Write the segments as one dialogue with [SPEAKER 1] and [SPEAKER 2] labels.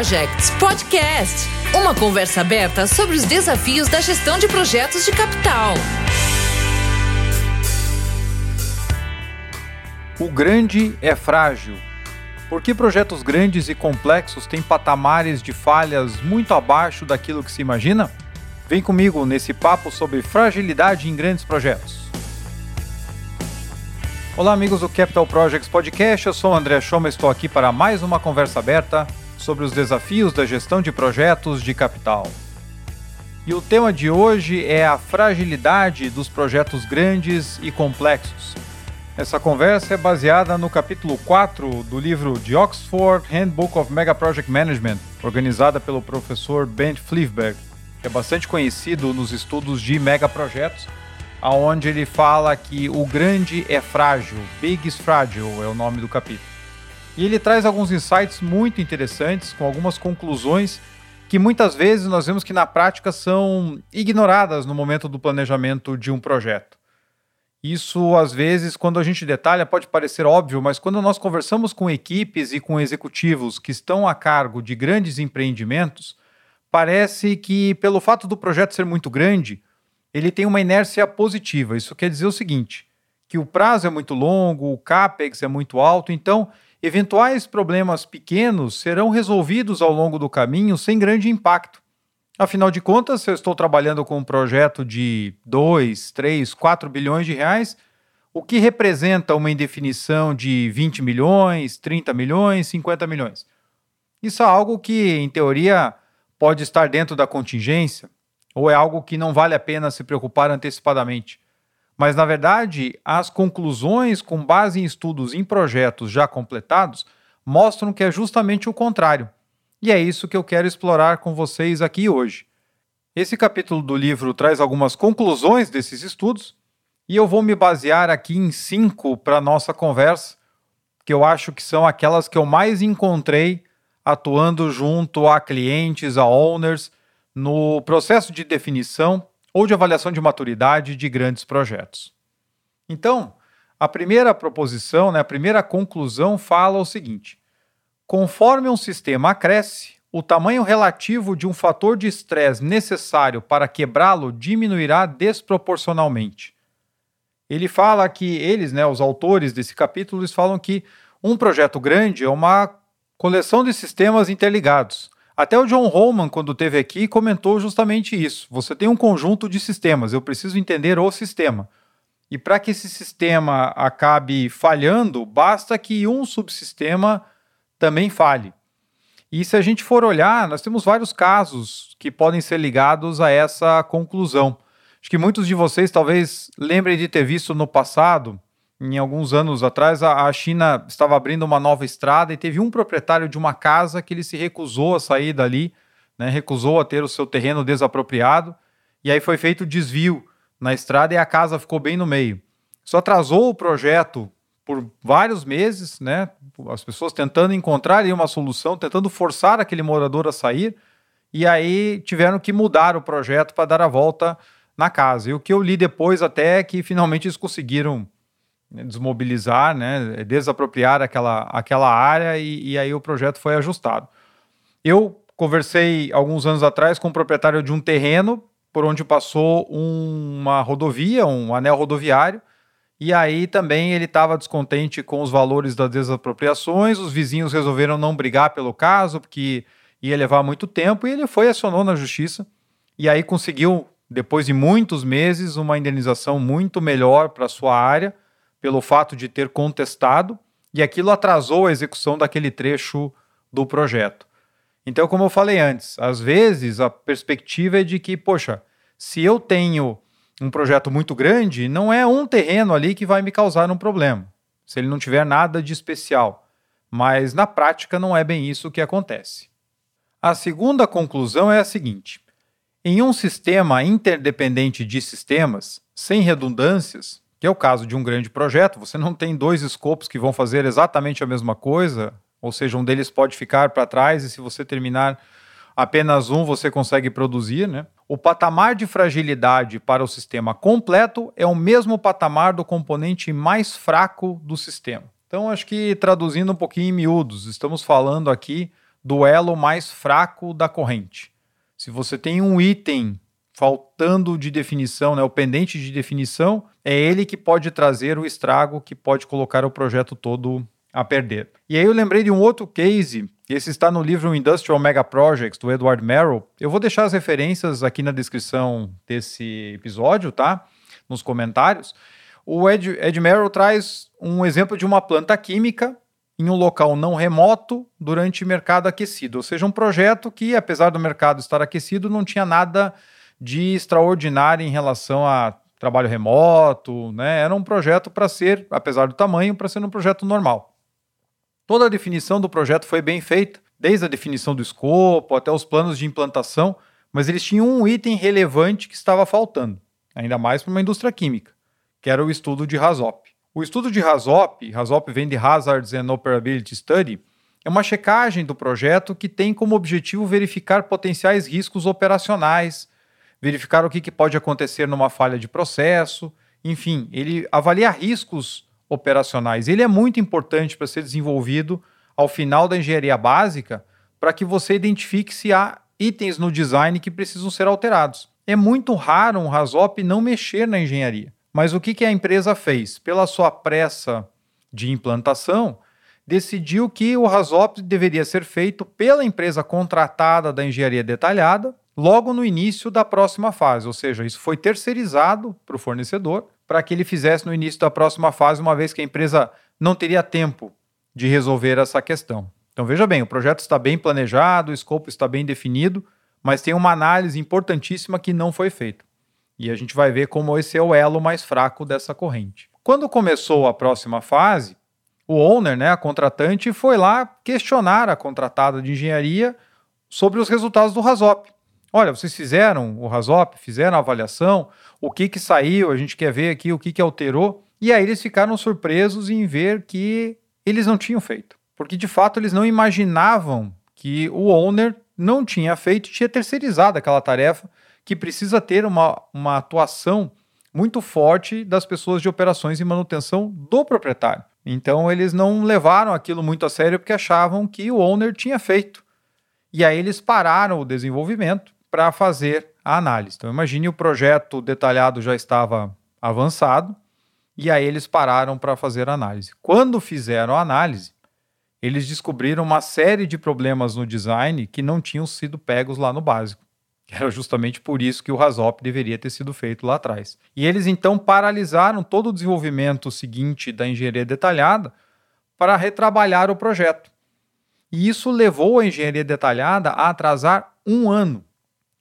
[SPEAKER 1] Projects Podcast uma conversa aberta sobre os desafios da gestão de projetos de capital.
[SPEAKER 2] O grande é frágil. Por que projetos grandes e complexos têm patamares de falhas muito abaixo daquilo que se imagina? Vem comigo nesse papo sobre fragilidade em grandes projetos. Olá, amigos do Capital Projects Podcast. Eu sou o André Schoma, estou aqui para mais uma conversa aberta sobre os desafios da gestão de projetos de capital. E o tema de hoje é a fragilidade dos projetos grandes e complexos. Essa conversa é baseada no capítulo 4 do livro de Oxford Handbook of Mega Project Management, organizada pelo professor Ben Fleevberg, que é bastante conhecido nos estudos de megaprojetos, aonde ele fala que o grande é frágil, big is fragile é o nome do capítulo. E ele traz alguns insights muito interessantes, com algumas conclusões que muitas vezes nós vemos que na prática são ignoradas no momento do planejamento de um projeto. Isso, às vezes, quando a gente detalha, pode parecer óbvio, mas quando nós conversamos com equipes e com executivos que estão a cargo de grandes empreendimentos, parece que, pelo fato do projeto ser muito grande, ele tem uma inércia positiva. Isso quer dizer o seguinte: que o prazo é muito longo, o CAPEX é muito alto, então eventuais problemas pequenos serão resolvidos ao longo do caminho sem grande impacto. Afinal de contas, se eu estou trabalhando com um projeto de 2, 3, 4 bilhões de reais, o que representa uma indefinição de 20 milhões, 30 milhões, 50 milhões? Isso é algo que, em teoria, pode estar dentro da contingência, ou é algo que não vale a pena se preocupar antecipadamente. Mas, na verdade, as conclusões com base em estudos em projetos já completados mostram que é justamente o contrário. E é isso que eu quero explorar com vocês aqui hoje. Esse capítulo do livro traz algumas conclusões desses estudos e eu vou me basear aqui em cinco para nossa conversa, que eu acho que são aquelas que eu mais encontrei atuando junto a clientes, a owners, no processo de definição ou de avaliação de maturidade de grandes projetos. Então, a primeira proposição, né, a primeira conclusão fala o seguinte: conforme um sistema cresce, o tamanho relativo de um fator de estresse necessário para quebrá-lo diminuirá desproporcionalmente. Ele fala que eles, né, os autores desse capítulo, eles falam que um projeto grande é uma coleção de sistemas interligados. Até o John Holman, quando esteve aqui, comentou justamente isso. Você tem um conjunto de sistemas, eu preciso entender o sistema. E para que esse sistema acabe falhando, basta que um subsistema também falhe. E se a gente for olhar, nós temos vários casos que podem ser ligados a essa conclusão. Acho que muitos de vocês talvez lembrem de ter visto no passado em alguns anos atrás, a, China estava abrindo uma nova estrada e teve um proprietário de uma casa que ele se recusou a sair dali, né, recusou a ter o seu terreno desapropriado, e aí foi feito desvio na estrada e a casa ficou bem no meio. Isso atrasou o projeto por vários meses, né, as pessoas tentando encontrar uma solução, tentando forçar aquele morador a sair, e aí tiveram que mudar o projeto para dar a volta na casa. E o que eu li depois até é que finalmente eles conseguiram desmobilizar, né, desapropriar aquela, aquela área e, e, aí o projeto foi ajustado. Eu conversei alguns anos atrás com o proprietário de um terreno por onde passou um, uma rodovia, um anel rodoviário, e aí também ele estava descontente com os valores das desapropriações, os vizinhos resolveram não brigar pelo caso, porque ia levar muito tempo, e ele foi acionou na justiça, e aí conseguiu, depois de muitos meses, uma indenização muito melhor para sua área, pelo fato de ter contestado, e aquilo atrasou a execução daquele trecho do projeto. Então, como eu falei antes, às vezes a perspectiva é de que, poxa, se eu tenho um projeto muito grande, não é um terreno ali que vai me causar um problema, se ele não tiver nada de especial. Mas na prática não é bem isso que acontece. A segunda conclusão é a seguinte: em um sistema interdependente de sistemas, sem redundâncias, que é o caso de um grande projeto, você não tem dois escopos que vão fazer exatamente a mesma coisa, ou seja, um deles pode ficar para trás e se você terminar apenas um, você consegue produzir, né? O patamar de fragilidade para o sistema completo é o mesmo patamar do componente mais fraco do sistema. Então, acho que traduzindo um pouquinho em miúdos, estamos falando aqui do elo mais fraco da corrente. Se você tem um item faltando de definição, né, o pendente de definição, é ele que pode trazer o estrago que pode colocar o projeto todo a perder. E aí eu lembrei de um outro case, esse está no livro Industrial Mega Projects do Edward Merrill. Eu vou deixar as referências aqui na descrição desse episódio, tá? Nos comentários. O Ed, Ed Merrill traz um exemplo de uma planta química em um local não remoto durante mercado aquecido, ou seja, um projeto que, apesar do mercado estar aquecido, não tinha nada de extraordinário em relação a trabalho remoto, né? Era um projeto para ser, apesar do tamanho, para ser um projeto normal. Toda a definição do projeto foi bem feita, desde a definição do escopo até os planos de implantação, mas eles tinham um item relevante que estava faltando, ainda mais para uma indústria química, que era o estudo de HAZOP. O estudo de HAZOP, HAZOP vem de Hazards and Operability Study, é uma checagem do projeto que tem como objetivo verificar potenciais riscos operacionais, verificar o que, que pode acontecer numa falha de processo, enfim, ele avalia riscos operacionais. Ele é muito importante para ser desenvolvido ao final da engenharia básica para que você identifique se há itens no design que precisam ser alterados. É muito raro um RASOP não mexer na engenharia. Mas o que, que a empresa fez? Pela sua pressa de implantação, decidiu que o RASOP deveria ser feito pela empresa contratada da engenharia detalhada logo no início da próxima fase, ou seja, isso foi terceirizado para o fornecedor para que ele fizesse no início da próxima fase, uma vez que a empresa não teria tempo de resolver essa questão. Então veja bem, o projeto está bem planejado, o escopo está bem definido, mas tem uma análise importantíssima que não foi feita. E a gente vai ver como esse é o elo mais fraco dessa corrente. Quando começou a próxima fase, o owner, né, a contratante, foi lá questionar a contratada de engenharia sobre os resultados do RASOP. Olha, vocês fizeram o RASOP, fizeram a avaliação, o que que saiu, a gente quer ver aqui o que que alterou. E aí eles ficaram surpresos em ver que eles não tinham feito. Porque de fato eles não imaginavam que o owner não tinha feito, tinha terceirizado aquela tarefa que precisa ter uma, uma atuação muito forte das pessoas de operações e manutenção do proprietário. Então eles não levaram aquilo muito a sério porque achavam que o owner tinha feito. E aí eles pararam o desenvolvimento para fazer a análise. Então imagine o projeto detalhado já estava avançado e aí eles pararam para fazer a análise. Quando fizeram a análise, eles descobriram uma série de problemas no design que não tinham sido pegos lá no básico. Era justamente por isso que o RASOP deveria ter sido feito lá atrás. E eles então paralisaram todo o desenvolvimento seguinte da engenharia detalhada para retrabalhar o projeto. E isso levou a engenharia detalhada a atrasar um ano.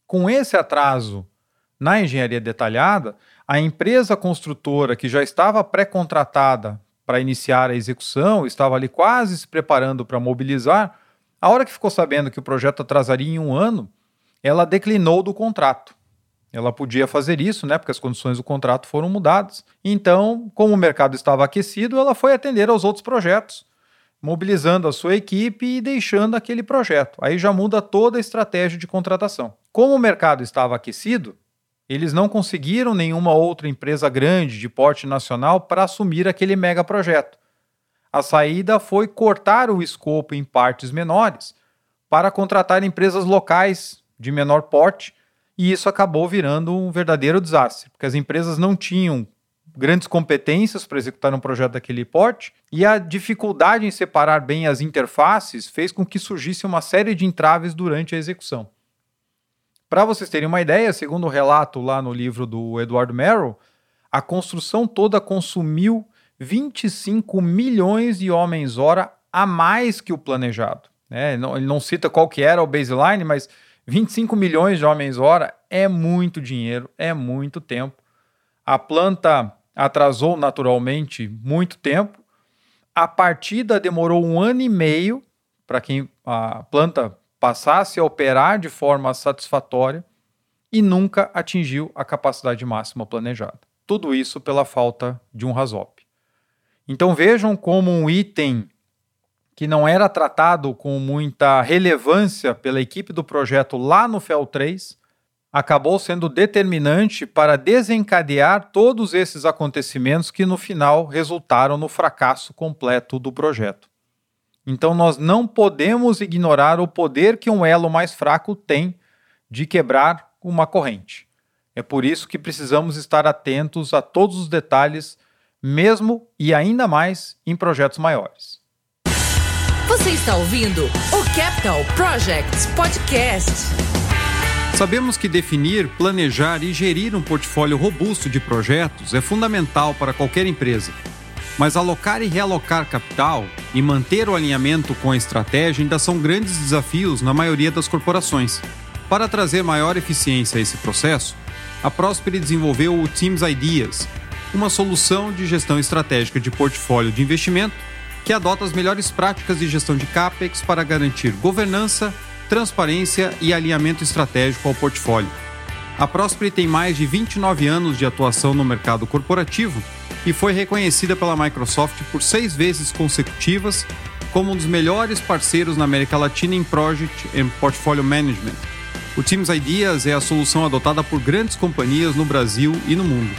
[SPEAKER 2] Com esse atraso na engenharia detalhada, a empresa construtora que já estava pré-contratada para iniciar a execução, estava ali quase se preparando para mobilizar, a hora que ficou sabendo que o projeto atrasaria em um ano, ela declinou do contrato. Ela podia fazer isso, né, porque as condições do contrato foram mudadas. Então, como o mercado estava aquecido, ela foi atender aos outros projetos, mobilizando a sua equipe e deixando aquele projeto. Aí já muda toda a estratégia de contratação. Como o mercado estava aquecido, eles não conseguiram nenhuma outra empresa grande de porte nacional para assumir aquele mega projeto. A saída foi cortar o escopo em partes menores para contratar empresas locais de menor porte, e isso acabou virando um verdadeiro desastre, porque as empresas não tinham grandes competências para executar um projeto daquele porte, e a dificuldade em separar bem as interfaces fez com que surgisse uma série de entraves durante a execução. Para vocês terem uma ideia, segundo o relato lá no livro do Edward Merrill, a construção toda consumiu 25 milhões de homens-hora a mais que o planejado. Né? Ele não cita qual que era o baseline, mas 25 milhões de homens-hora é muito dinheiro, é muito tempo. A planta atrasou naturalmente muito tempo. A partida demorou um ano e meio para que a planta passasse a operar de forma satisfatória e nunca atingiu a capacidade máxima planejada. Tudo isso pela falta de um RASOP. Então vejam como um item que não era tratado com muita relevância pela equipe do projeto lá no FEL 3, acabou sendo determinante para desencadear todos esses acontecimentos que no final resultaram no fracasso completo do projeto. Então nós não podemos ignorar o poder que um elo mais fraco tem de quebrar uma corrente. É por isso que precisamos estar atentos a todos os detalhes, mesmo e ainda mais em projetos maiores.
[SPEAKER 1] Você está ouvindo o Capital Projects Podcast.
[SPEAKER 2] Sabemos que definir, planejar e gerir um portfólio robusto de projetos é fundamental para qualquer empresa. Mas alocar e realocar capital e manter o alinhamento com a estratégia ainda são grandes desafios na maioria das corporações. Para trazer maior eficiência a esse processo, a Prosper desenvolveu o Teams Ideas, uma solução de gestão estratégica de portfólio de investimento que adota as melhores práticas de gestão de CAPEX para garantir governança, transparência e alinhamento estratégico ao portfólio. A Prosper tem mais de 29 anos de atuação no mercado corporativo e foi reconhecida pela Microsoft por seis vezes consecutivas como um dos melhores parceiros na América Latina em Project and Portfolio Management o Teams Ideas é a solução adotada por grandes companhias no Brasil e no mundo.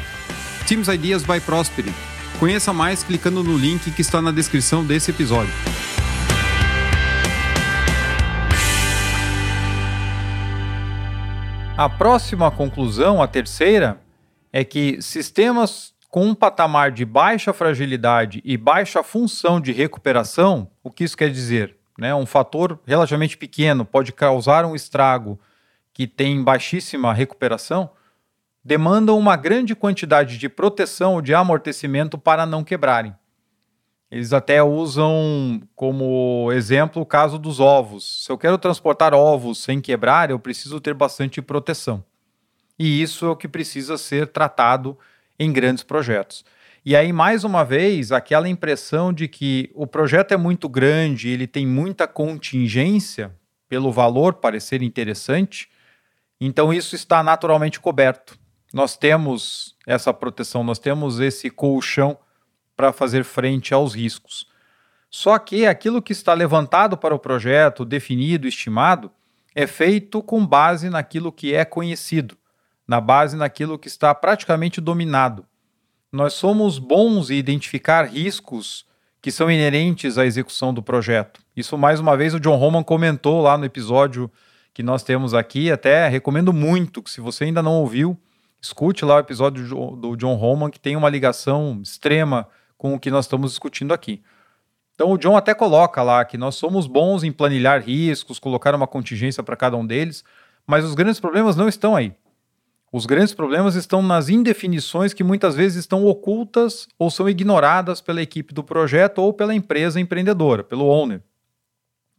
[SPEAKER 2] Teams Ideas by Prosperity. Conheça mais clicando no link que está na descrição desse episódio. A próxima conclusão, a terceira, é que sistemas com um patamar de baixa fragilidade e baixa função de recuperação, o que isso quer dizer? Né? Um fator relativamente pequeno pode causar um estrago que têm baixíssima recuperação, demandam uma grande quantidade de proteção ou de amortecimento para não quebrarem. Eles até usam como exemplo o caso dos ovos. Se eu quero transportar ovos sem quebrar, eu preciso ter bastante proteção. E isso é o que precisa ser tratado em grandes projetos. E aí, mais uma vez, aquela impressão de que o projeto é muito grande, ele tem muita contingência, pelo valor parecer interessante, então isso está naturalmente coberto. Nós temos essa proteção, nós temos esse colchão para fazer frente aos riscos. Só que aquilo que está levantado para o projeto, definido, estimado, é feito com base naquilo que é conhecido, na base naquilo que está praticamente dominado. Nós somos bons em identificar riscos que são inerentes à execução do projeto. Isso, mais uma vez, o John Roman comentou lá no episódio que nós temos aqui. Até recomendo muito que, se você ainda não ouviu, escute lá o episódio do John Roman, que tem uma ligação extrema com o que nós estamos discutindo aqui. Então, o John até coloca lá que nós somos bons em planilhar riscos, colocar uma contingência para cada um deles, mas os grandes problemas não estão aí. Os grandes problemas estão nas indefinições que muitas vezes estão ocultas ou são ignoradas pela equipe do projeto ou pela empresa empreendedora, pelo owner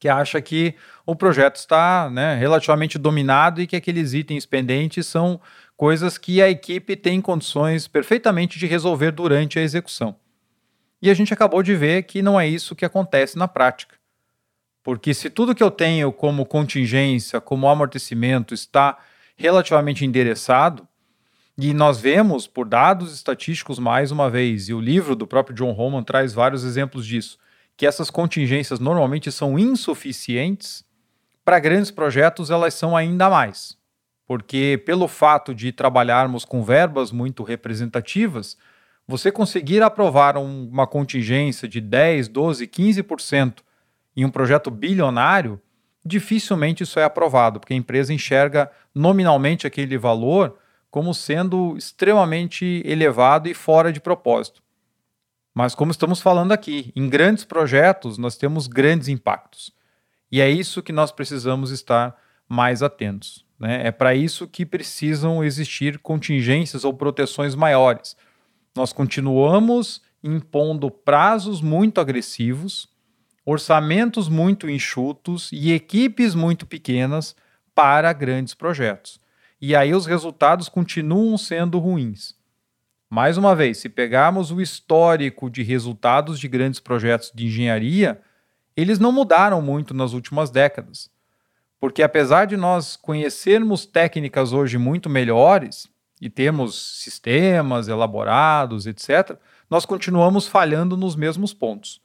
[SPEAKER 2] que acha que o projeto está né, relativamente dominado e que aqueles itens pendentes são coisas que a equipe tem condições perfeitamente de resolver durante a execução. E a gente acabou de ver que não é isso que acontece na prática. Porque se tudo que eu tenho como contingência, como amortecimento, está relativamente endereçado, e nós vemos por dados estatísticos mais uma vez, e o livro do próprio John Roman traz vários exemplos disso, que essas contingências normalmente são insuficientes, para grandes projetos elas são ainda mais. Porque pelo fato de trabalharmos com verbas muito representativas, você conseguir aprovar um, uma contingência de 10, 12, 15% em um projeto bilionário, dificilmente isso é aprovado, porque a empresa enxerga nominalmente aquele valor como sendo extremamente elevado e fora de propósito. Mas, como estamos falando aqui, em grandes projetos nós temos grandes impactos. E é isso que nós precisamos estar mais atentos. Né? É para isso que precisam existir contingências ou proteções maiores. Nós continuamos impondo prazos muito agressivos, orçamentos muito enxutos e equipes muito pequenas para grandes projetos. E aí os resultados continuam sendo ruins. Mais uma vez, se pegarmos o histórico de resultados de grandes projetos de engenharia, eles não mudaram muito nas últimas décadas. Porque apesar de nós conhecermos técnicas hoje muito melhores e termos sistemas elaborados, etc., nós continuamos falhando nos mesmos pontos.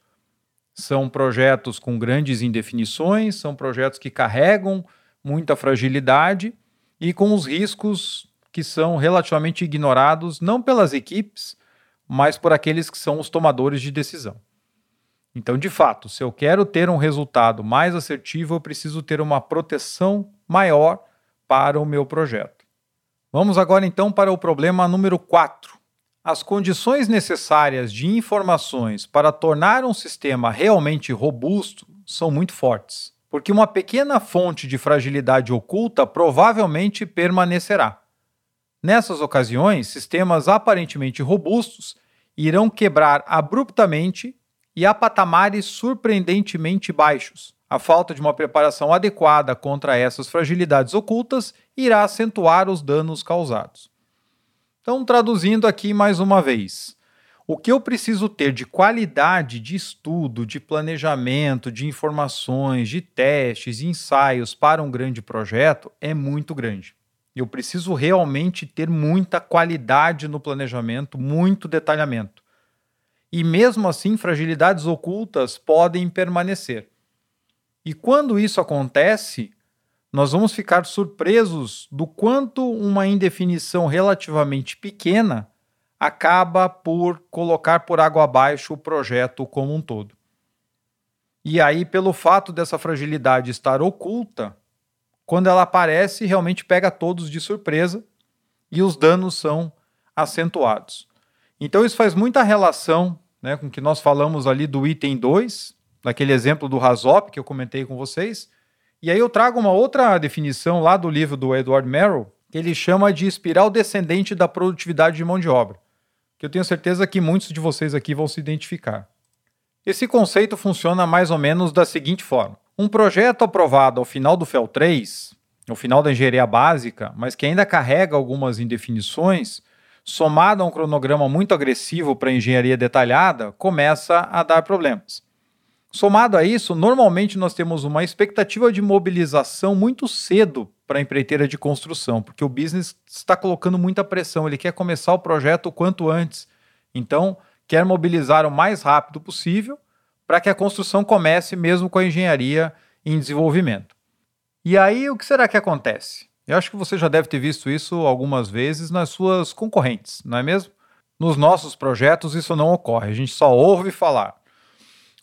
[SPEAKER 2] São projetos com grandes indefinições, são projetos que carregam muita fragilidade e com os riscos que são relativamente ignorados não pelas equipes, mas por aqueles que são os tomadores de decisão. Então, de fato, se eu quero ter um resultado mais assertivo, eu preciso ter uma proteção maior para o meu projeto. Vamos agora então para o problema número 4. As condições necessárias de informações para tornar um sistema realmente robusto são muito fortes, porque uma pequena fonte de fragilidade oculta provavelmente permanecerá. Nessas ocasiões, sistemas aparentemente robustos irão quebrar abruptamente e a patamares surpreendentemente baixos. A falta de uma preparação adequada contra essas fragilidades ocultas irá acentuar os danos causados. Então, traduzindo aqui mais uma vez, o que eu preciso ter de qualidade de estudo, de planejamento, de informações, de testes, ensaios para um grande projeto é muito grande. Eu preciso realmente ter muita qualidade no planejamento, muito detalhamento. E mesmo assim, fragilidades ocultas podem permanecer. E quando isso acontece, nós vamos ficar surpresos do quanto uma indefinição relativamente pequena acaba por colocar por água abaixo o projeto como um todo. E aí, pelo fato dessa fragilidade estar oculta, quando ela aparece, realmente pega todos de surpresa e os danos são acentuados. Então, isso faz muita relação né, com o que nós falamos ali do item 2, daquele exemplo do Razop que eu comentei com vocês. E aí eu trago uma outra definição lá do livro do Edward Merrill, que ele chama de espiral descendente da produtividade de mão de obra, que eu tenho certeza que muitos de vocês aqui vão se identificar. Esse conceito funciona mais ou menos da seguinte forma: um projeto aprovado ao final do FEL 3, ao final da engenharia básica, mas que ainda carrega algumas indefinições, somado a um cronograma muito agressivo para engenharia detalhada, começa a dar problemas. Somado a isso, normalmente nós temos uma expectativa de mobilização muito cedo para a empreiteira de construção, porque o business está colocando muita pressão, ele quer começar o projeto o quanto antes. Então, quer mobilizar o mais rápido possível para que a construção comece mesmo com a engenharia em desenvolvimento. E aí, o que será que acontece? Eu acho que você já deve ter visto isso algumas vezes nas suas concorrentes, não é mesmo? Nos nossos projetos isso não ocorre, a gente só ouve falar.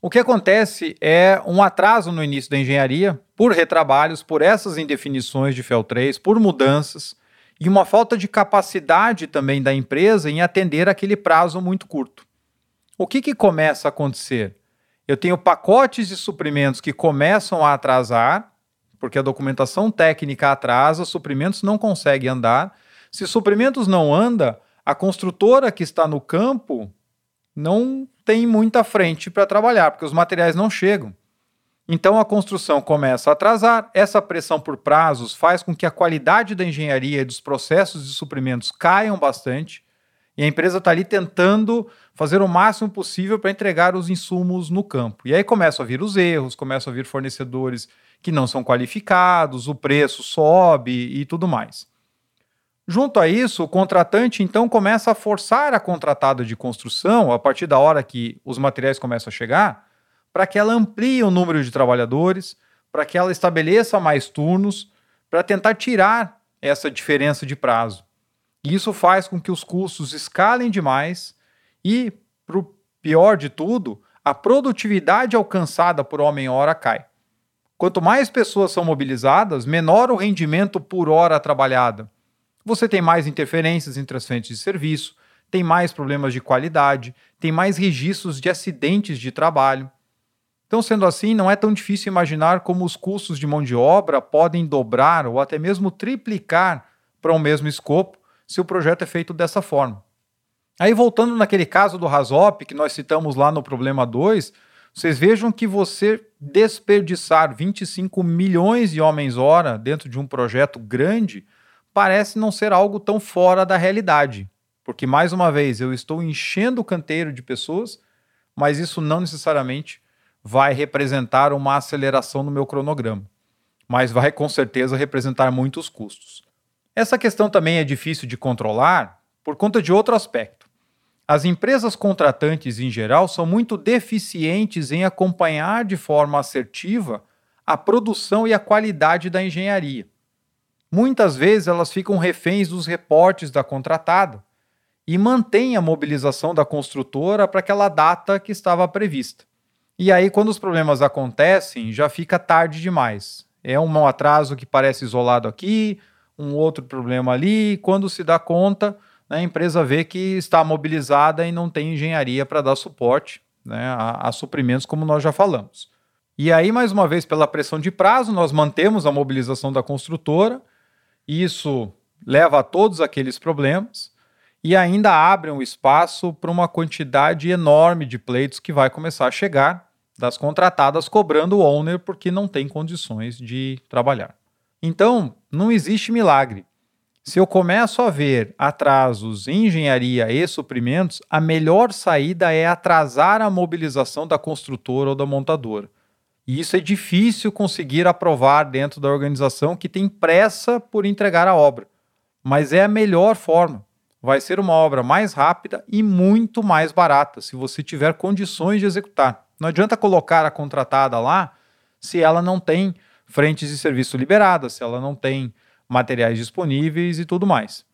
[SPEAKER 2] O que acontece é um atraso no início da engenharia por retrabalhos, por essas indefinições de FEL 3, por mudanças e uma falta de capacidade também da empresa em atender aquele prazo muito curto. O que, que começa a acontecer? Eu tenho pacotes de suprimentos que começam a atrasar, porque a documentação técnica atrasa, suprimentos não conseguem andar. Se suprimentos não anda, a construtora que está no campo não tem muita frente para trabalhar, porque os materiais não chegam. Então a construção começa a atrasar, essa pressão por prazos faz com que a qualidade da engenharia e dos processos de suprimentos caiam bastante, e a empresa está ali tentando fazer o máximo possível para entregar os insumos no campo. E aí começam a vir os erros, começam a vir fornecedores que não são qualificados, o preço sobe e tudo mais. Junto a isso, o contratante então começa a forçar a contratada de construção, a partir da hora que os materiais começam a chegar, para que ela amplie o número de trabalhadores, para que ela estabeleça mais turnos, para tentar tirar essa diferença de prazo. E isso faz com que os custos escalem demais e, para o pior de tudo, a produtividade alcançada por homem-hora cai. Quanto mais pessoas são mobilizadas, menor o rendimento por hora trabalhada. Você tem mais interferências entre as frentes de serviço, tem mais problemas de qualidade, tem mais registros de acidentes de trabalho. Então, sendo assim, não é tão difícil imaginar como os custos de mão de obra podem dobrar ou até mesmo triplicar para o um mesmo escopo se o projeto é feito dessa forma. Aí, voltando naquele caso do Rasop, que nós citamos lá no problema 2, vocês vejam que você desperdiçar 25 milhões de homens-hora dentro de um projeto grande parece não ser algo tão fora da realidade. Porque, mais uma vez, eu estou enchendo o canteiro de pessoas, mas isso não necessariamente vai representar uma aceleração no meu cronograma. Mas vai com certeza representar muitos custos. Essa questão também é difícil de controlar por conta de outro aspecto. As empresas contratantes, em geral, são muito deficientes em acompanhar de forma assertiva a produção e a qualidade da engenharia. Muitas vezes elas ficam reféns dos reportes da contratada e mantêm a mobilização da construtora para aquela data que estava prevista. E aí, quando os problemas acontecem, já fica tarde demais. É um atraso que parece isolado aqui, um outro problema ali, e quando se dá conta, né, a empresa vê que está mobilizada e não tem engenharia para dar suporte né, a, a suprimentos, como nós já falamos. E aí, mais uma vez, pela pressão de prazo, nós mantemos a mobilização da construtora, isso leva a todos aqueles problemas e ainda abre um espaço para uma quantidade enorme de pleitos que vai começar a chegar das contratadas cobrando o owner porque não tem condições de trabalhar. Então, não existe milagre. Se eu começo a ver atrasos em engenharia e suprimentos, a melhor saída é atrasar a mobilização da construtora ou da montadora. E isso é difícil conseguir aprovar dentro da organização que tem pressa por entregar a obra. Mas é a melhor forma. Vai ser uma obra mais rápida e muito mais barata, se você tiver condições de executar. Não adianta colocar a contratada lá se ela não tem frentes de serviço liberadas, se ela não tem materiais disponíveis e tudo mais.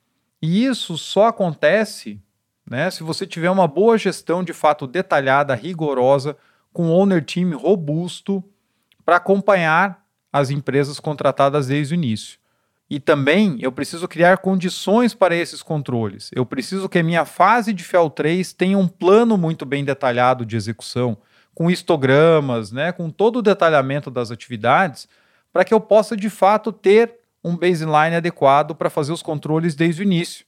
[SPEAKER 2] E isso só acontece né, se você tiver uma boa gestão de fato detalhada, rigorosa, com um owner team robusto para acompanhar as empresas contratadas desde o início. E também eu preciso criar condições para esses controles. Eu preciso que a minha fase de FEL 3 tenha um plano muito bem detalhado de execução, com histogramas, né, com todo o detalhamento das atividades, para que eu possa de fato ter um baseline adequado para fazer os controles desde o início.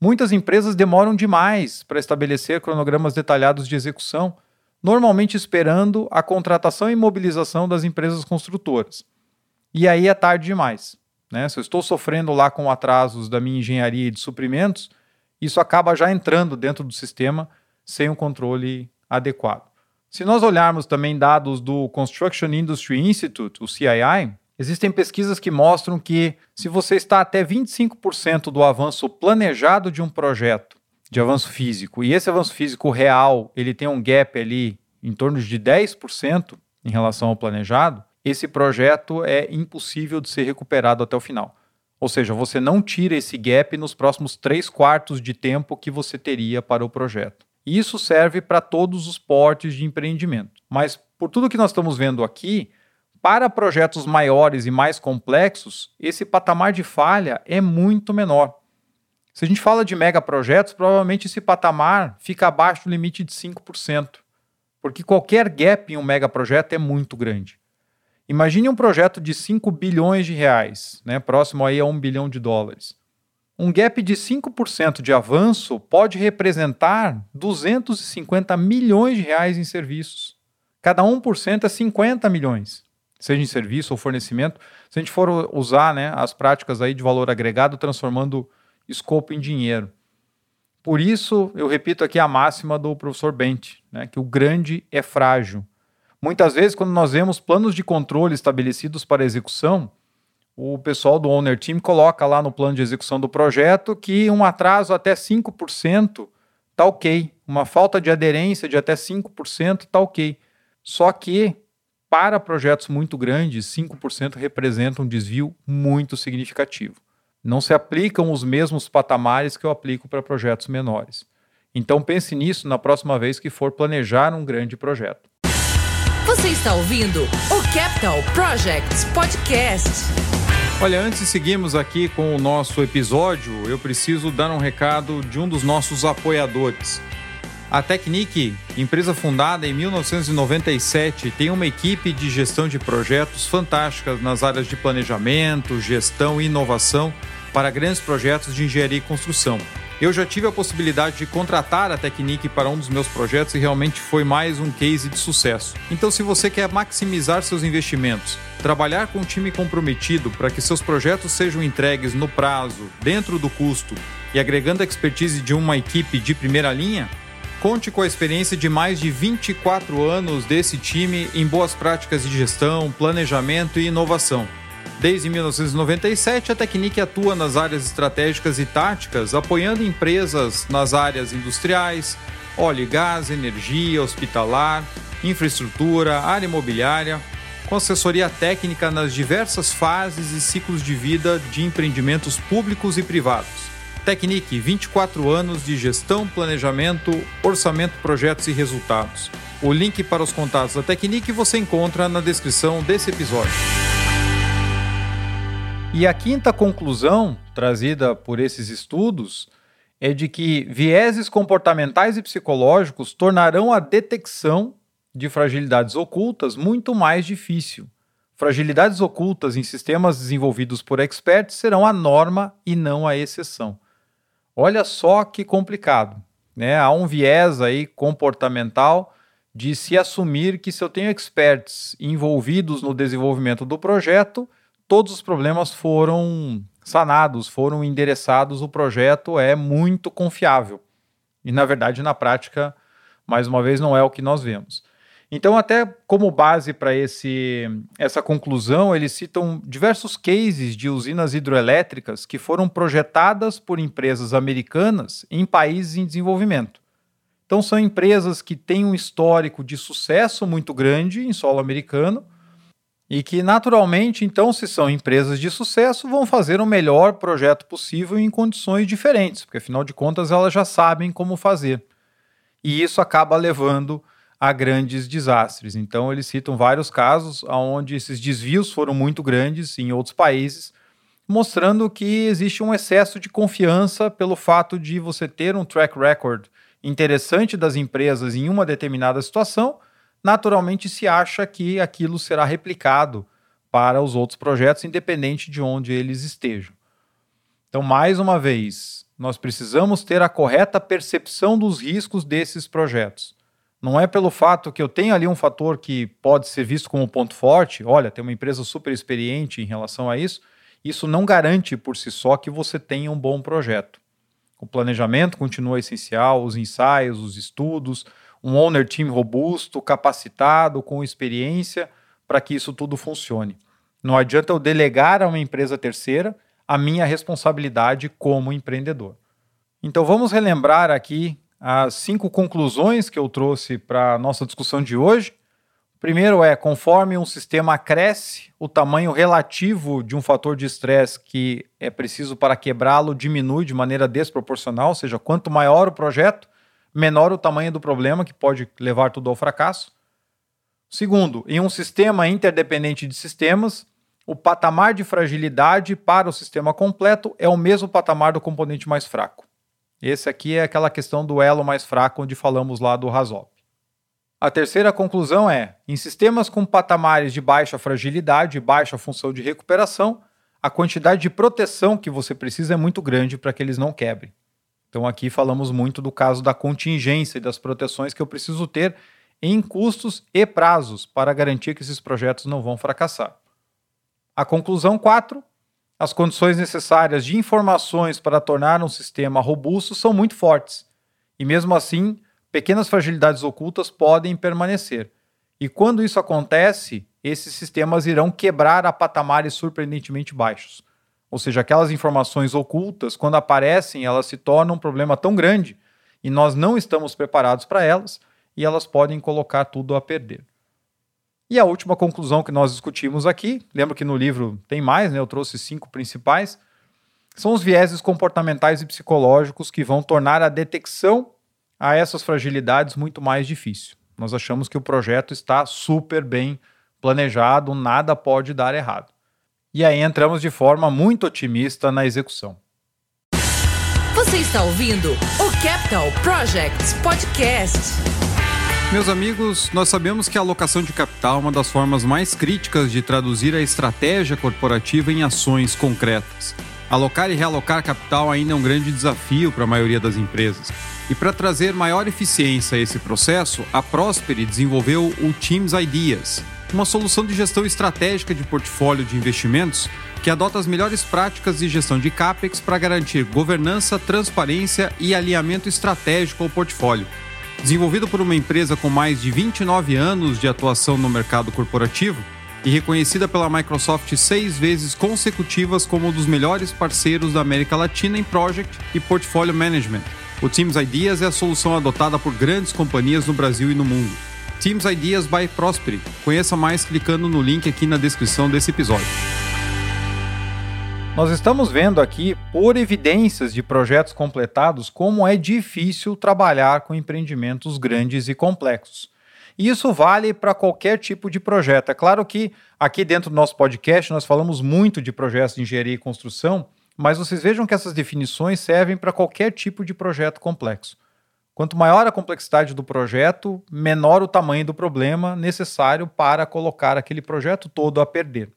[SPEAKER 2] Muitas empresas demoram demais para estabelecer cronogramas detalhados de execução, normalmente esperando a contratação e mobilização das empresas construtoras. E aí é tarde demais. Né? Se eu estou sofrendo lá com atrasos da minha engenharia e de suprimentos, isso acaba já entrando dentro do sistema sem um controle adequado. Se nós olharmos também dados do Construction Industry Institute, o CII, Existem pesquisas que mostram que se você está até 25% do avanço planejado de um projeto, de avanço físico, e esse avanço físico real, ele tem um gap ali em torno de 10% em relação ao planejado, esse projeto é impossível de ser recuperado até o final. Ou seja, você não tira esse gap nos próximos 3 quartos de tempo que você teria para o projeto. Isso serve para todos os portes de empreendimento. Mas por tudo que nós estamos vendo aqui, para projetos maiores e mais complexos, esse patamar de falha é muito menor. Se a gente fala de megaprojetos, provavelmente esse patamar fica abaixo do limite de 5%, porque qualquer gap em um megaprojeto é muito grande. Imagine um projeto de 5 bilhões de reais, né, próximo aí a 1 bilhão de dólares. Um gap de 5% de avanço pode representar 250 milhões de reais em serviços. Cada 1% é 50 milhões seja em serviço ou fornecimento, se a gente for usar né, as práticas aí de valor agregado, transformando escopo em dinheiro. Por isso, eu repito aqui a máxima do professor Bent, né, que o grande é frágil. Muitas vezes, quando nós vemos planos de controle estabelecidos para execução, o pessoal do Owner Team coloca lá no plano de execução do projeto que um atraso até 5% está ok, uma falta de aderência de até 5% está ok. Só que para projetos muito grandes, 5% representa um desvio muito significativo. Não se aplicam os mesmos patamares que eu aplico para projetos menores. Então pense nisso na próxima vez que for planejar um grande projeto.
[SPEAKER 1] Você está ouvindo o Capital Projects Podcast.
[SPEAKER 2] Olha, antes de seguirmos aqui com o nosso episódio, eu preciso dar um recado de um dos nossos apoiadores. A Technic, empresa fundada em 1997, tem uma equipe de gestão de projetos fantásticas nas áreas de planejamento, gestão e inovação para grandes projetos de engenharia e construção. Eu já tive a possibilidade de contratar a Technic para um dos meus projetos e realmente foi mais um case de sucesso. Então, se você quer maximizar seus investimentos, trabalhar com um time comprometido para que seus projetos sejam entregues no prazo, dentro do custo e agregando a expertise de uma equipe de primeira linha, Conte com a experiência de mais de 24 anos desse time em boas práticas de gestão, planejamento e inovação. Desde 1997, a Technic atua nas áreas estratégicas e táticas, apoiando empresas nas áreas industriais, óleo e gás, energia, hospitalar, infraestrutura, área imobiliária, com assessoria técnica nas diversas fases e ciclos de vida de empreendimentos públicos e privados. Technic, 24 anos de gestão, planejamento, orçamento, projetos e resultados. O link para os contatos da Technique você encontra na descrição desse episódio. E a quinta conclusão trazida por esses estudos é de que vieses comportamentais e psicológicos tornarão a detecção de fragilidades ocultas muito mais difícil. Fragilidades ocultas em sistemas desenvolvidos por experts serão a norma e não a exceção. Olha só que complicado. Né? Há um viés aí comportamental de se assumir que se eu tenho experts envolvidos no desenvolvimento do projeto, todos os problemas foram sanados, foram endereçados, o projeto é muito confiável. E na verdade, na prática, mais uma vez, não é o que nós vemos. Então, até como base para essa conclusão, eles citam diversos cases de usinas hidroelétricas que foram projetadas por empresas americanas em países em desenvolvimento. Então, são empresas que têm um histórico de sucesso muito grande em solo americano e que, naturalmente, então, se são empresas de sucesso, vão fazer o melhor projeto possível em condições diferentes, porque afinal de contas elas já sabem como fazer. E isso acaba levando a grandes desastres. Então, eles citam vários casos onde esses desvios foram muito grandes em outros países, mostrando que existe um excesso de confiança pelo fato de você ter um track record interessante das empresas em uma determinada situação, naturalmente se acha que aquilo será replicado para os outros projetos, independente de onde eles estejam. Então, mais uma vez, nós precisamos ter a correta percepção dos riscos desses projetos. Não é pelo fato que eu tenho ali um fator que pode ser visto como ponto forte, olha, tem uma empresa super experiente em relação a isso, isso não garante por si só que você tenha um bom projeto. O planejamento continua essencial, os ensaios, os estudos, um owner team robusto, capacitado, com experiência, para que isso tudo funcione. Não adianta eu delegar a uma empresa terceira a minha responsabilidade como empreendedor. Então vamos relembrar aqui as cinco conclusões que eu trouxe para a nossa discussão de hoje. Primeiro é, conforme um sistema cresce, o tamanho relativo de um fator de estresse que é preciso para quebrá-lo diminui de maneira desproporcional, ou seja, quanto maior o projeto, menor o tamanho do problema que pode levar tudo ao fracasso. Segundo, em um sistema interdependente de sistemas, o patamar de fragilidade para o sistema completo é o mesmo patamar do componente mais fraco. Esse aqui é aquela questão do elo mais fraco onde falamos lá do Rasop. A terceira conclusão é: em sistemas com patamares de baixa fragilidade e baixa função de recuperação, a quantidade de proteção que você precisa é muito grande para que eles não quebrem. Então aqui falamos muito do caso da contingência e das proteções que eu preciso ter em custos e prazos para garantir que esses projetos não vão fracassar. A conclusão 4 as condições necessárias de informações para tornar um sistema robusto são muito fortes, e mesmo assim, pequenas fragilidades ocultas podem permanecer. E quando isso acontece, esses sistemas irão quebrar a patamares surpreendentemente baixos. Ou seja, aquelas informações ocultas, quando aparecem, elas se tornam um problema tão grande e nós não estamos preparados para elas e elas podem colocar tudo a perder. E a última conclusão que nós discutimos aqui, lembro que no livro tem mais, né? Eu trouxe cinco principais, são os vieses comportamentais e psicológicos que vão tornar a detecção a essas fragilidades muito mais difícil. Nós achamos que o projeto está super bem planejado, nada pode dar errado. E aí entramos de forma muito otimista na execução.
[SPEAKER 1] Você está ouvindo o Capital Projects Podcast.
[SPEAKER 2] Meus amigos, nós sabemos que a alocação de capital é uma das formas mais críticas de traduzir a estratégia corporativa em ações concretas. Alocar e realocar capital ainda é um grande desafio para a maioria das empresas. E para trazer maior eficiência a esse processo, a Prosperi desenvolveu o Teams Ideas, uma solução de gestão estratégica de portfólio de investimentos que adota as melhores práticas de gestão de CAPEX para garantir governança, transparência e alinhamento estratégico ao portfólio Desenvolvido por uma empresa com mais de 29 anos de atuação no mercado corporativo e reconhecida pela Microsoft seis vezes consecutivas como um dos melhores parceiros da América Latina em Project e Portfolio Management, o Teams Ideas é a solução adotada por grandes companhias no Brasil e no mundo. Teams Ideas by Prosperity. Conheça mais clicando no link aqui na descrição desse episódio. Nós estamos vendo aqui, por evidências de projetos completados, como é difícil trabalhar com empreendimentos grandes e complexos. E isso vale para qualquer tipo de projeto. É claro que aqui dentro do nosso podcast nós falamos muito de projetos de engenharia e construção, mas vocês vejam que essas definições servem para qualquer tipo de projeto complexo. Quanto maior a complexidade do projeto, menor o tamanho do problema necessário para colocar aquele projeto todo a perder.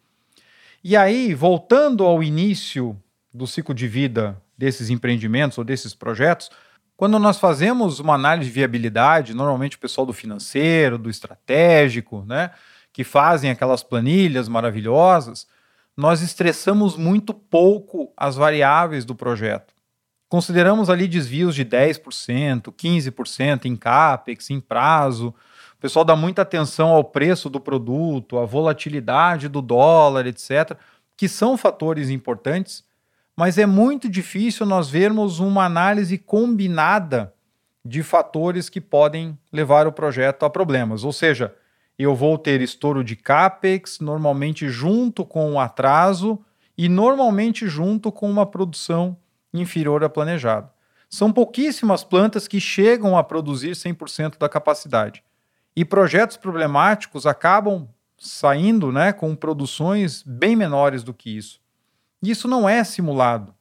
[SPEAKER 2] E aí, voltando ao início do ciclo de vida desses empreendimentos ou desses projetos, quando nós fazemos uma análise de viabilidade, normalmente o pessoal do financeiro, do estratégico, né, que fazem aquelas planilhas maravilhosas, nós estressamos muito pouco as variáveis do projeto. Consideramos ali desvios de 10%, 15% em CAPEX, em prazo. Pessoal dá muita atenção ao preço do produto, à volatilidade do dólar, etc., que são fatores importantes, mas é muito difícil nós vermos uma análise combinada de fatores que podem levar o projeto a problemas. Ou seja, eu vou ter estouro de CAPEX, normalmente junto com o atraso e normalmente junto com uma produção inferior à planejada. São pouquíssimas plantas que chegam a produzir 100% da capacidade. E projetos problemáticos acabam saindo né, com produções bem menores do que isso. Isso não é simulado.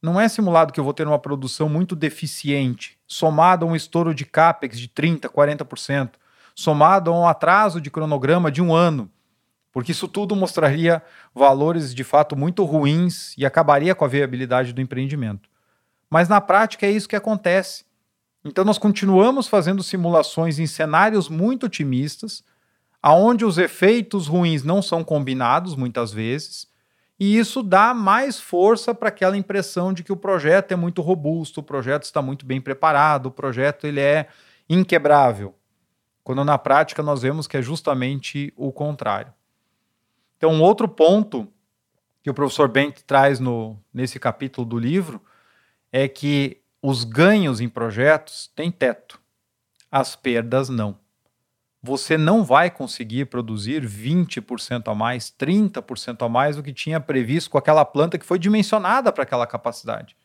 [SPEAKER 2] Não é simulado que eu vou ter uma produção muito deficiente, somado a um estouro de CAPEX de 30%, 40%, somado a um atraso de cronograma de um ano, porque isso tudo mostraria valores de fato muito ruins e acabaria com a viabilidade do empreendimento. Mas na prática é isso que acontece. Então nós continuamos fazendo simulações em cenários muito otimistas, aonde os efeitos ruins não são combinados muitas vezes, e isso dá mais força para aquela impressão de que o projeto é muito robusto, o projeto está muito bem preparado, o projeto ele é inquebrável. Quando na prática nós vemos que é justamente o contrário. Então, um outro ponto que o professor Bent traz no, nesse capítulo do livro é que os ganhos em projetos têm teto, as perdas não. Você não vai conseguir produzir 20% a mais, 30% a mais do que tinha previsto com aquela planta que foi dimensionada para aquela capacidade.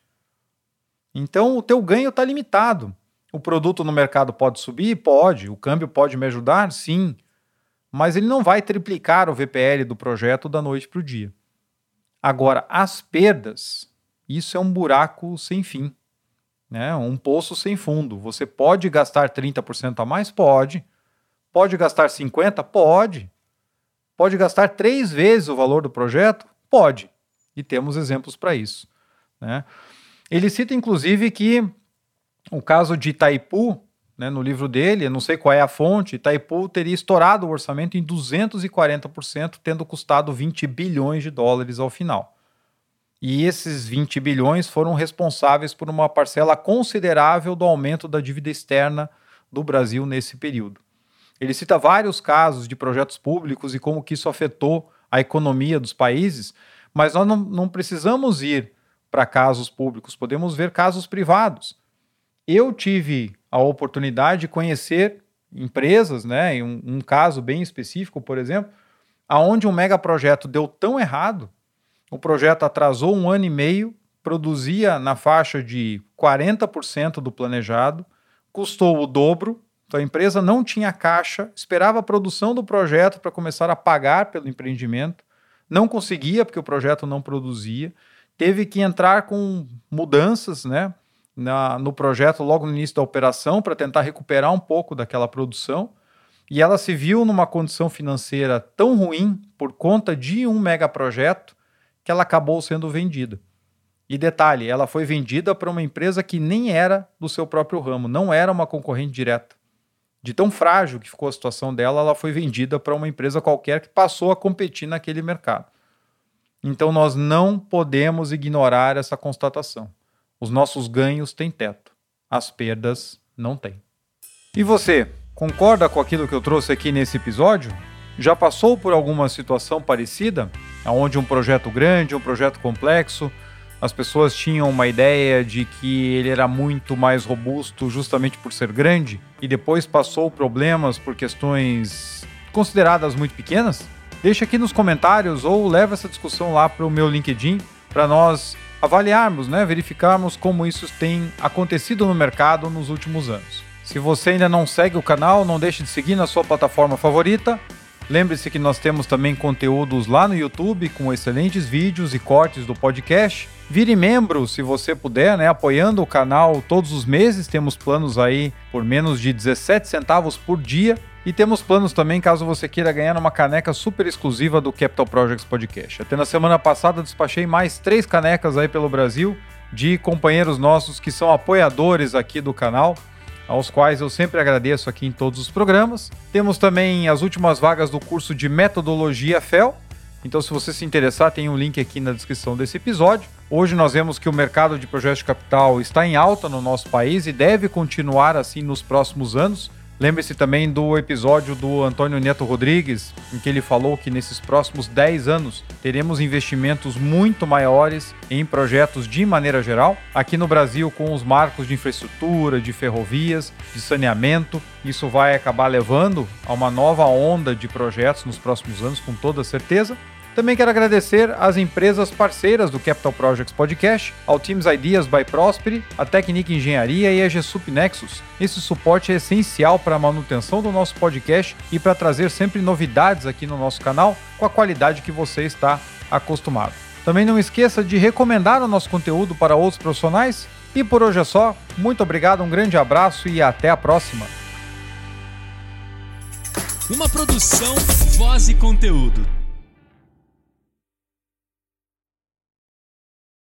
[SPEAKER 2] Então, o teu ganho está limitado. O produto no mercado pode subir? Pode. O câmbio pode me ajudar? Sim mas ele não vai triplicar o VPL do projeto da noite para o dia. Agora, as perdas, isso é um buraco sem fim, né? um poço sem fundo. Você pode gastar 30% a mais? Pode. Pode gastar 50%? Pode. Pode gastar três vezes o valor do projeto? Pode. E temos exemplos para isso. Né? Ele cita, inclusive, que o caso de Itaipu né, no livro dele, eu não sei qual é a fonte, Itaipu teria estourado o orçamento em 240%, tendo custado 20 bilhões de dólares ao final. E esses 20 bilhões foram responsáveis por uma parcela considerável do aumento da dívida externa do Brasil nesse período. Ele cita vários casos de projetos públicos e como que isso afetou a economia dos países, mas nós não, não precisamos ir para casos públicos, podemos ver casos privados. Eu tive a oportunidade de conhecer empresas, né, em um, um caso bem específico, por exemplo, aonde um megaprojeto deu tão errado, o projeto atrasou um ano e meio, produzia na faixa de 40% do planejado, custou o dobro, então a empresa não tinha caixa, esperava a produção do projeto para começar a pagar pelo empreendimento, não conseguia porque o projeto não produzia, teve que entrar com mudanças, né, na, no projeto logo no início da operação para tentar recuperar um pouco daquela produção. E ela se viu numa condição financeira tão ruim por conta de um megaprojeto que ela acabou sendo vendida. E detalhe, ela foi vendida para uma empresa que nem era do seu próprio ramo, não era uma concorrente direta. De tão frágil que ficou a situação dela, ela foi vendida para uma empresa qualquer que passou a competir naquele mercado. Então nós não podemos ignorar essa constatação. Os nossos ganhos têm teto, as perdas não têm. E você, concorda com aquilo que eu trouxe aqui nesse episódio? Já passou por alguma situação parecida, onde um projeto grande, um projeto complexo, as pessoas tinham uma ideia de que ele era muito mais robusto justamente por ser grande e depois passou problemas por questões consideradas muito pequenas? Deixa aqui nos comentários ou leva essa discussão lá para o meu LinkedIn para nós avaliarmos, né, verificarmos como isso tem acontecido no mercado nos últimos anos. Se você ainda não segue o canal, não deixe de seguir na sua plataforma favorita. Lembre-se que nós temos também conteúdos lá no YouTube com excelentes vídeos e cortes do podcast. Vire membro se você puder, né? Apoiando o canal todos os meses. Temos planos aí por menos de 17 centavos por dia. E temos planos também caso você queira ganhar uma caneca super exclusiva do Capital Projects Podcast. Até na semana passada despachei mais três canecas aí pelo Brasil de companheiros nossos que são apoiadores aqui do canal aos quais eu sempre agradeço aqui em todos os programas. Temos também as últimas vagas do curso de Metodologia FEL. Então, se você se interessar, tem um link aqui na descrição desse episódio. Hoje nós vemos que o mercado de projetos de capital está em alta no nosso país e deve continuar assim nos próximos anos. Lembre-se também do episódio do Antônio Neto Rodrigues, em que ele falou que nesses próximos 10 anos teremos investimentos muito maiores em projetos de maneira geral. Aqui no Brasil, com os marcos de infraestrutura, de ferrovias, de saneamento, isso vai acabar levando a uma nova onda de projetos nos próximos anos, com toda certeza. Também quero agradecer às empresas parceiras do Capital Projects Podcast, ao Teams Ideas by Prosperi, a Technique Engenharia e a GSUP Nexus. Esse suporte é essencial para a manutenção do nosso podcast e para trazer sempre novidades aqui no nosso canal com a qualidade que você está acostumado. Também não esqueça de recomendar o nosso conteúdo para outros profissionais. E por hoje é só. Muito obrigado, um grande abraço e até a próxima.
[SPEAKER 3] Uma produção, voz e conteúdo.